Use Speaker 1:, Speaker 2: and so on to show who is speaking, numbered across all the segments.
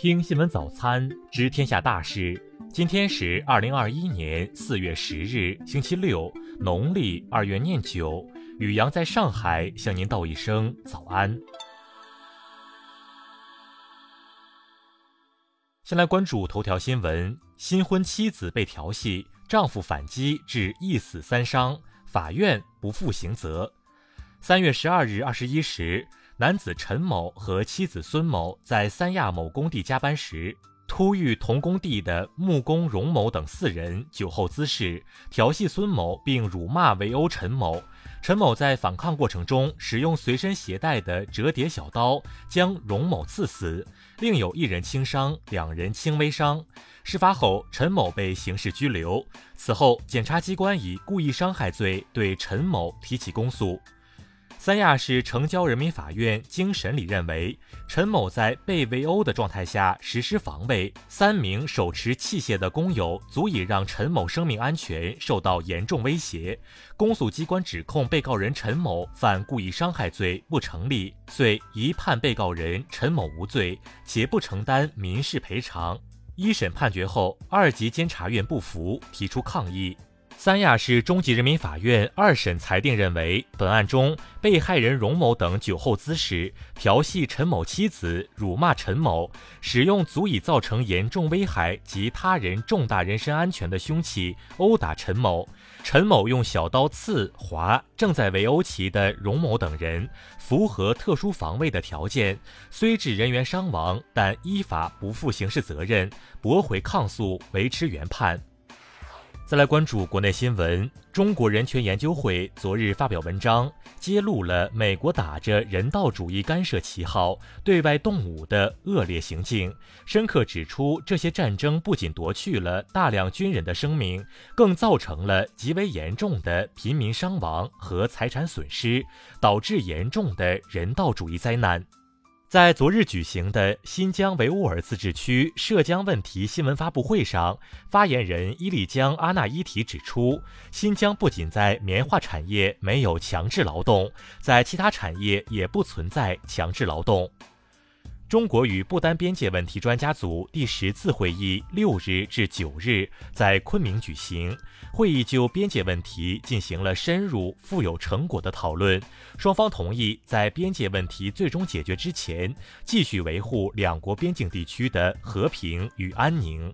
Speaker 1: 听新闻早餐知天下大事。今天是二零二一年四月十日，星期六，农历二月廿九。雨阳在上海向您道一声早安。先来关注头条新闻：新婚妻子被调戏，丈夫反击致一死三伤，法院不负刑责。三月十二日二十一时。男子陈某和妻子孙某在三亚某工地加班时，突遇同工地的木工荣某等四人酒后滋事，调戏孙某并辱骂围殴陈某。陈某在反抗过程中，使用随身携带的折叠小刀将荣某刺死，另有一人轻伤，两人轻微伤。事发后，陈某被刑事拘留。此后，检察机关以故意伤害罪对陈某提起公诉。三亚市城郊人民法院经审理认为，陈某在被围殴的状态下实施防卫，三名手持器械的工友足以让陈某生命安全受到严重威胁。公诉机关指控被告人陈某犯故意伤害罪不成立，遂一判被告人陈某无罪，且不承担民事赔偿。一审判决后，二级监察院不服，提出抗议。三亚市中级人民法院二审裁定认为，本案中被害人荣某等酒后滋事、调戏陈某妻子、辱骂陈某，使用足以造成严重危害及他人重大人身安全的凶器殴打陈某，陈某用小刀刺划正在围殴其的荣某等人，符合特殊防卫的条件，虽致人员伤亡，但依法不负刑事责任，驳回抗诉，维持原判。再来关注国内新闻。中国人权研究会昨日发表文章，揭露了美国打着人道主义干涉旗号对外动武的恶劣行径，深刻指出，这些战争不仅夺去了大量军人的生命，更造成了极为严重的平民伤亡和财产损失，导致严重的人道主义灾难。在昨日举行的新疆维吾尔自治区涉疆问题新闻发布会上，发言人伊利江阿纳伊提指出，新疆不仅在棉花产业没有强制劳动，在其他产业也不存在强制劳动。中国与不丹边界问题专家组第十次会议六日至九日在昆明举行，会议就边界问题进行了深入、富有成果的讨论。双方同意在边界问题最终解决之前，继续维护两国边境地区的和平与安宁。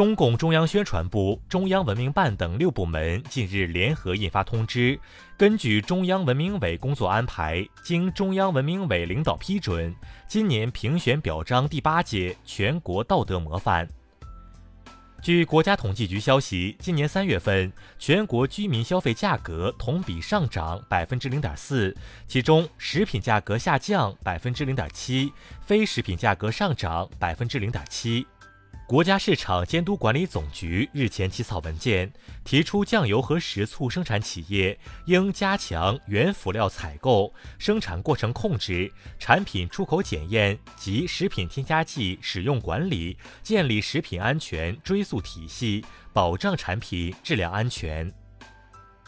Speaker 1: 中共中央宣传部、中央文明办等六部门近日联合印发通知，根据中央文明委工作安排，经中央文明委领导批准，今年评选表彰第八届全国道德模范。据国家统计局消息，今年三月份全国居民消费价格同比上涨百分之零点四，其中食品价格下降百分之零点七，非食品价格上涨百分之零点七。国家市场监督管理总局日前起草文件，提出酱油和食醋生产企业应加强原辅料采购、生产过程控制、产品出口检验及食品添加剂使用管理，建立食品安全追溯体系，保障产品质量安全。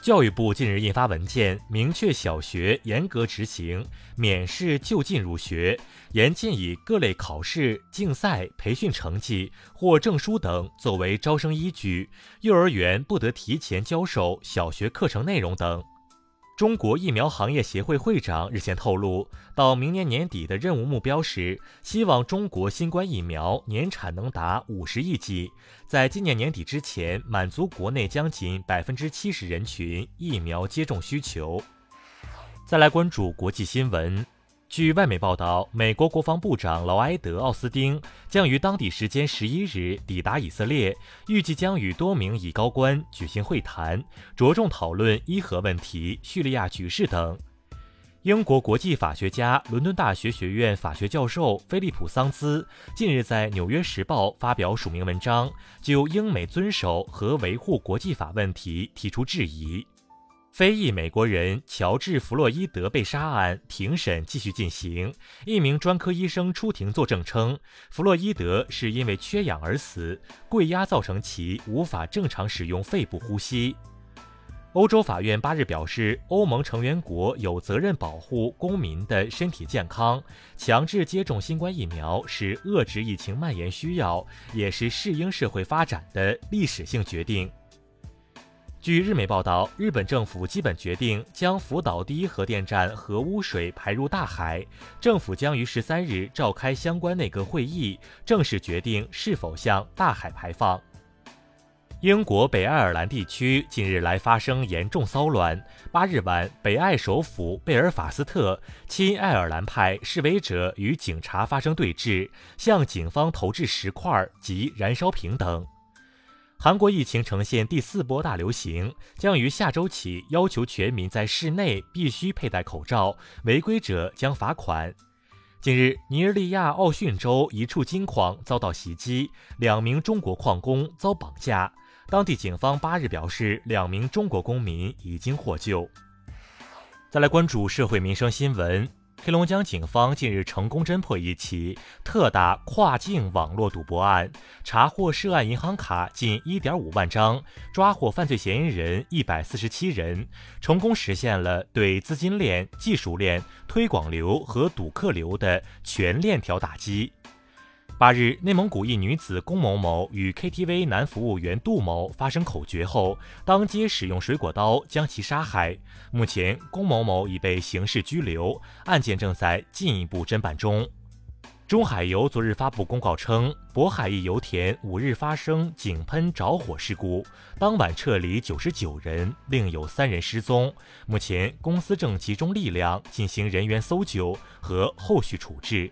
Speaker 1: 教育部近日印发文件，明确小学严格执行免试就近入学，严禁以各类考试、竞赛、培训成绩或证书等作为招生依据，幼儿园不得提前教授小学课程内容等。中国疫苗行业协会会长日前透露，到明年年底的任务目标是，希望中国新冠疫苗年产能达五十亿剂，在今年年底之前满足国内将近百分之七十人群疫苗接种需求。再来关注国际新闻。据外媒报道，美国国防部长劳埃德·奥斯汀将于当地时间十一日抵达以色列，预计将与多名以高官举行会谈，着重讨论伊核问题、叙利亚局势等。英国国际法学家、伦敦大学学院法学教授菲利普·桑兹近日在《纽约时报》发表署名文章，就英美遵守和维护国际法问题提出质疑。非裔美国人乔治·弗洛伊德被杀案庭审继续进行。一名专科医生出庭作证称，弗洛伊德是因为缺氧而死，跪压造成其无法正常使用肺部呼吸。欧洲法院八日表示，欧盟成员国有责任保护公民的身体健康，强制接种新冠疫苗是遏制疫情蔓延需要，也是适应社会发展的历史性决定。据日媒报道，日本政府基本决定将福岛第一核电站核污水排入大海，政府将于十三日召开相关内阁会议，正式决定是否向大海排放。英国北爱尔兰地区近日来发生严重骚乱。八日晚，北爱首府贝尔法斯特，亲爱尔兰派示威者与警察发生对峙，向警方投掷石块及燃烧瓶等。韩国疫情呈现第四波大流行，将于下周起要求全民在室内必须佩戴口罩，违规者将罚款。近日，尼日利亚奥逊州一处金矿遭到袭击，两名中国矿工遭绑架。当地警方八日表示，两名中国公民已经获救。再来关注社会民生新闻。黑龙江警方近日成功侦破一起特大跨境网络赌博案，查获涉案银行卡近1.5万张，抓获犯罪嫌疑人147人，成功实现了对资金链、技术链、推广流和赌客流的全链条打击。八日，内蒙古一女子龚某某与 KTV 男服务员杜某发生口角后，当街使用水果刀将其杀害。目前，龚某某已被刑事拘留，案件正在进一步侦办中。中海油昨日发布公告称，渤海一油田五日发生井喷着火事故，当晚撤离九十九人，另有三人失踪。目前，公司正集中力量进行人员搜救和后续处置。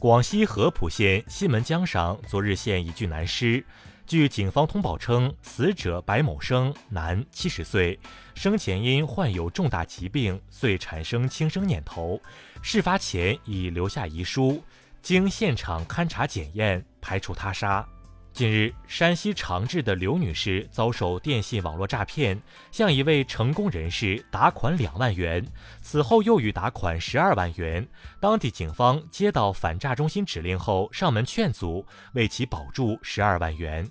Speaker 1: 广西合浦县西门江上昨日现一具男尸，据警方通报称，死者白某生，男，七十岁，生前因患有重大疾病，遂产生轻生念头，事发前已留下遗书，经现场勘查检验，排除他杀。近日，山西长治的刘女士遭受电信网络诈骗，向一位成功人士打款两万元，此后又欲打款十二万元。当地警方接到反诈中心指令后，上门劝阻，为其保住十二万元。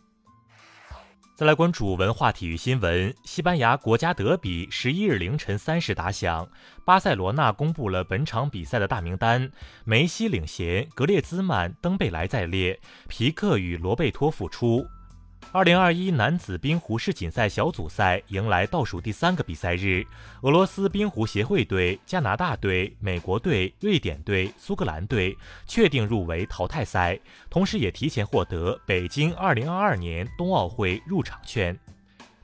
Speaker 1: 再来关注文化体育新闻。西班牙国家德比十一日凌晨三时打响，巴塞罗那公布了本场比赛的大名单：梅西领衔，格列兹曼、登贝莱在列，皮克与罗贝托复出。二零二一男子冰壶世锦赛小组赛迎来倒数第三个比赛日，俄罗斯冰壶协会队、加拿大队、美国队、瑞典队、苏格兰队确定入围淘汰赛，同时也提前获得北京二零二二年冬奥会入场券。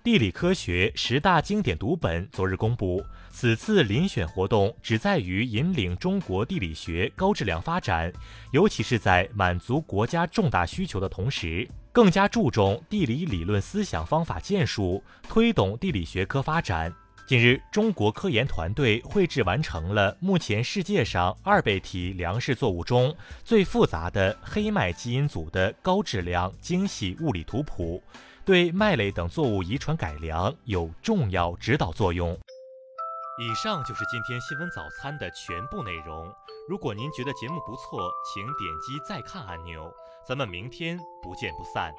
Speaker 1: 地理科学十大经典读本昨日公布，此次遴选活动旨在于引领中国地理学高质量发展，尤其是在满足国家重大需求的同时。更加注重地理理论思想方法建树，推动地理学科发展。近日，中国科研团队绘制完成了目前世界上二倍体粮食作物中最复杂的黑麦基因组的高质量精细物理图谱，对麦类等作物遗传改良有重要指导作用。以上就是今天新闻早餐的全部内容。如果您觉得节目不错，请点击再看按钮。咱们明天不见不散。